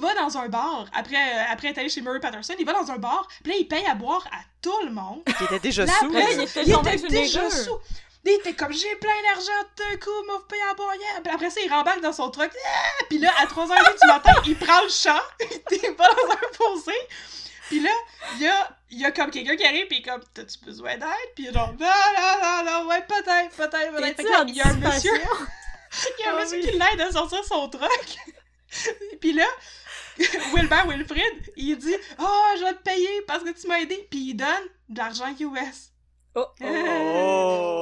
va dans un bar, après, euh, après être allé chez Murray Patterson, il va dans un bar, puis là, il paye à boire à tout le monde. Il était déjà Là, sous. après, là. il était il était déjà sous. Il était comme, j'ai plein d'argent, d'un coup, m'a payé à boire hier. Puis après ça, il rembarque dans son truck. Ah! Puis là, à 3h30 du matin, il prend le champ. il va dans un fossé. Puis là, il y a, il y a comme quelqu'un qui arrive, puis il est comme, t'as-tu besoin d'aide? Puis il est genre, non, non, non, non, ouais, peut-être, peut-être, peut-être. Fait que là, il y a un monsieur, monsieur oui. qui l'aide à sortir son truck. puis là, Wilbert Wilfrid, il dit, oh, je vais te payer parce que tu m'as aidé. Puis il donne de l'argent US. Oh. Oh! Oh!